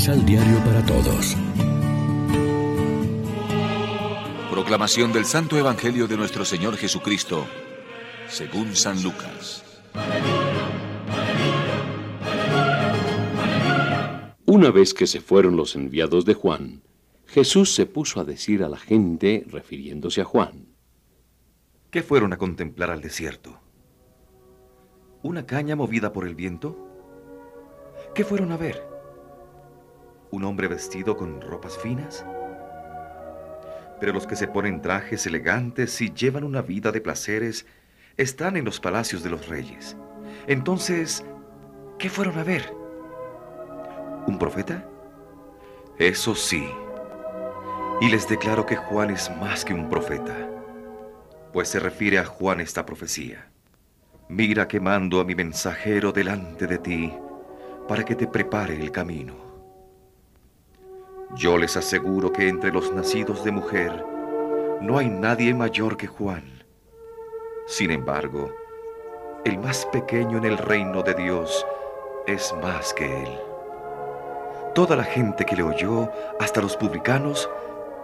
Misal Diario para Todos. Proclamación del Santo Evangelio de nuestro Señor Jesucristo, según San Lucas. Una vez que se fueron los enviados de Juan, Jesús se puso a decir a la gente, refiriéndose a Juan, ¿Qué fueron a contemplar al desierto? ¿Una caña movida por el viento? ¿Qué fueron a ver? ¿Un hombre vestido con ropas finas? Pero los que se ponen trajes elegantes y llevan una vida de placeres están en los palacios de los reyes. Entonces, ¿qué fueron a ver? ¿Un profeta? Eso sí. Y les declaro que Juan es más que un profeta, pues se refiere a Juan esta profecía. Mira que mando a mi mensajero delante de ti para que te prepare el camino. Yo les aseguro que entre los nacidos de mujer no hay nadie mayor que Juan. Sin embargo, el más pequeño en el reino de Dios es más que él. Toda la gente que le oyó, hasta los publicanos,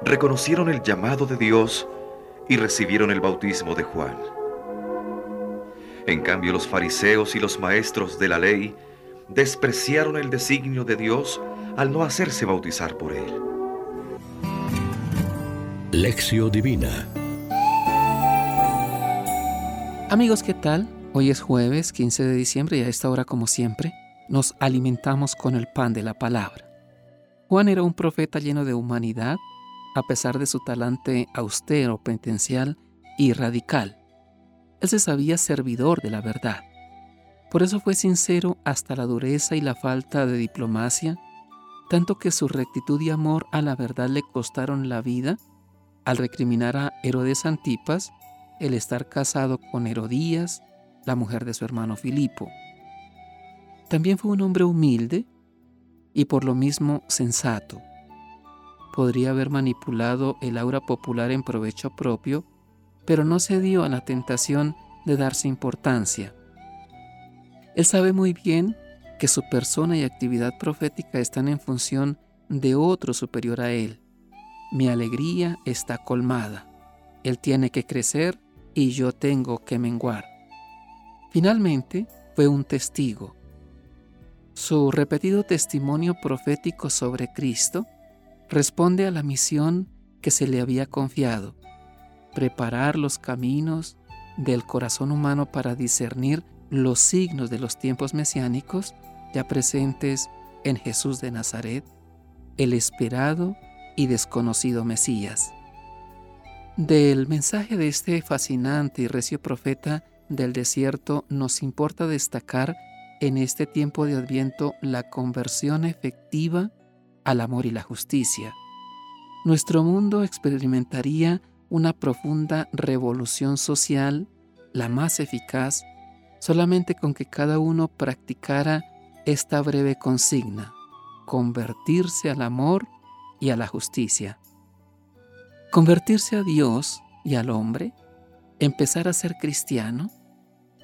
reconocieron el llamado de Dios y recibieron el bautismo de Juan. En cambio, los fariseos y los maestros de la ley despreciaron el designio de Dios al no hacerse bautizar por él. Lección Divina Amigos, ¿qué tal? Hoy es jueves 15 de diciembre y a esta hora, como siempre, nos alimentamos con el pan de la palabra. Juan era un profeta lleno de humanidad, a pesar de su talante austero, penitencial y radical. Él se sabía servidor de la verdad. Por eso fue sincero hasta la dureza y la falta de diplomacia, tanto que su rectitud y amor a la verdad le costaron la vida al recriminar a Herodes Antipas el estar casado con Herodías, la mujer de su hermano Filipo. También fue un hombre humilde y por lo mismo sensato. Podría haber manipulado el aura popular en provecho propio, pero no cedió a la tentación de darse importancia. Él sabe muy bien que su persona y actividad profética están en función de otro superior a él. Mi alegría está colmada. Él tiene que crecer y yo tengo que menguar. Finalmente, fue un testigo. Su repetido testimonio profético sobre Cristo responde a la misión que se le había confiado, preparar los caminos del corazón humano para discernir los signos de los tiempos mesiánicos ya presentes en Jesús de Nazaret, el esperado y desconocido Mesías. Del mensaje de este fascinante y recio profeta del desierto nos importa destacar en este tiempo de Adviento la conversión efectiva al amor y la justicia. Nuestro mundo experimentaría una profunda revolución social, la más eficaz, solamente con que cada uno practicara esta breve consigna, convertirse al amor y a la justicia. Convertirse a Dios y al hombre, empezar a ser cristiano,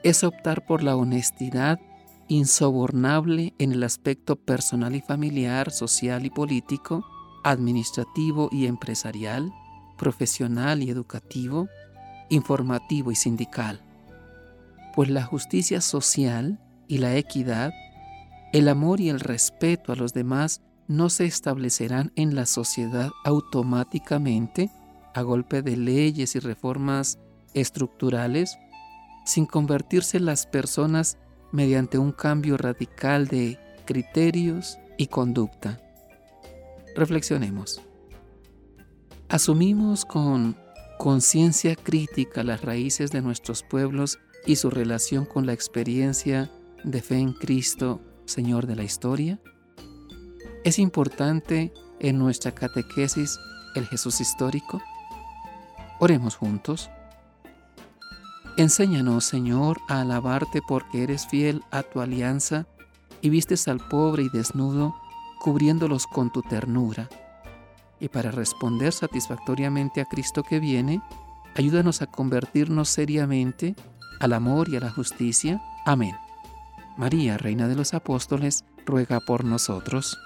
es optar por la honestidad insobornable en el aspecto personal y familiar, social y político, administrativo y empresarial, profesional y educativo, informativo y sindical. Pues la justicia social y la equidad, el amor y el respeto a los demás no se establecerán en la sociedad automáticamente a golpe de leyes y reformas estructurales, sin convertirse las personas mediante un cambio radical de criterios y conducta. Reflexionemos. Asumimos con conciencia crítica las raíces de nuestros pueblos y su relación con la experiencia de fe en Cristo, Señor de la historia. ¿Es importante en nuestra catequesis el Jesús histórico? Oremos juntos. Enséñanos, Señor, a alabarte porque eres fiel a tu alianza y vistes al pobre y desnudo, cubriéndolos con tu ternura. Y para responder satisfactoriamente a Cristo que viene, ayúdanos a convertirnos seriamente al amor y a la justicia. Amén. María, Reina de los Apóstoles, ruega por nosotros.